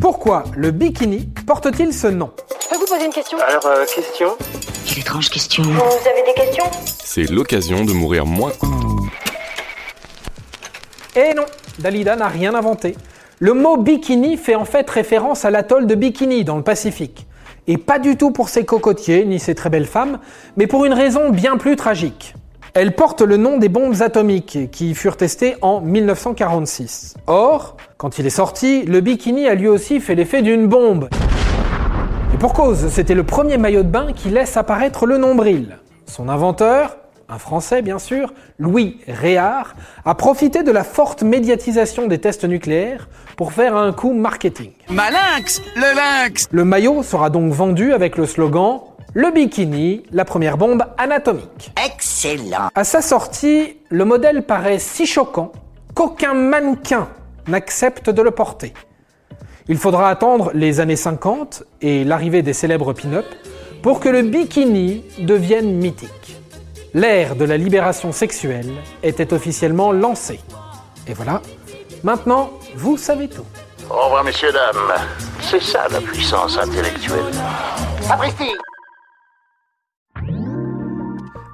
Pourquoi le bikini porte-t-il ce nom Je peux vous poser une question Alors, euh, question Quelle étrange question. Vous avez des questions C'est l'occasion de mourir moins. Eh non, Dalida n'a rien inventé. Le mot bikini fait en fait référence à l'atoll de Bikini dans le Pacifique. Et pas du tout pour ses cocotiers ni ses très belles femmes, mais pour une raison bien plus tragique. Elle porte le nom des bombes atomiques qui furent testées en 1946. Or, quand il est sorti, le bikini a lui aussi fait l'effet d'une bombe. Et pour cause, c'était le premier maillot de bain qui laisse apparaître le nombril. Son inventeur, un Français bien sûr, Louis Réard, a profité de la forte médiatisation des tests nucléaires pour faire un coup marketing. Malinx Le lynx Le maillot sera donc vendu avec le slogan Le bikini, la première bombe anatomique. Excellent. À sa sortie, le modèle paraît si choquant qu'aucun mannequin n'accepte de le porter. Il faudra attendre les années 50 et l'arrivée des célèbres pin-up pour que le bikini devienne mythique. L'ère de la libération sexuelle était officiellement lancée. Et voilà, maintenant, vous savez tout. Au revoir, messieurs, dames. C'est ça la puissance intellectuelle. Sapristi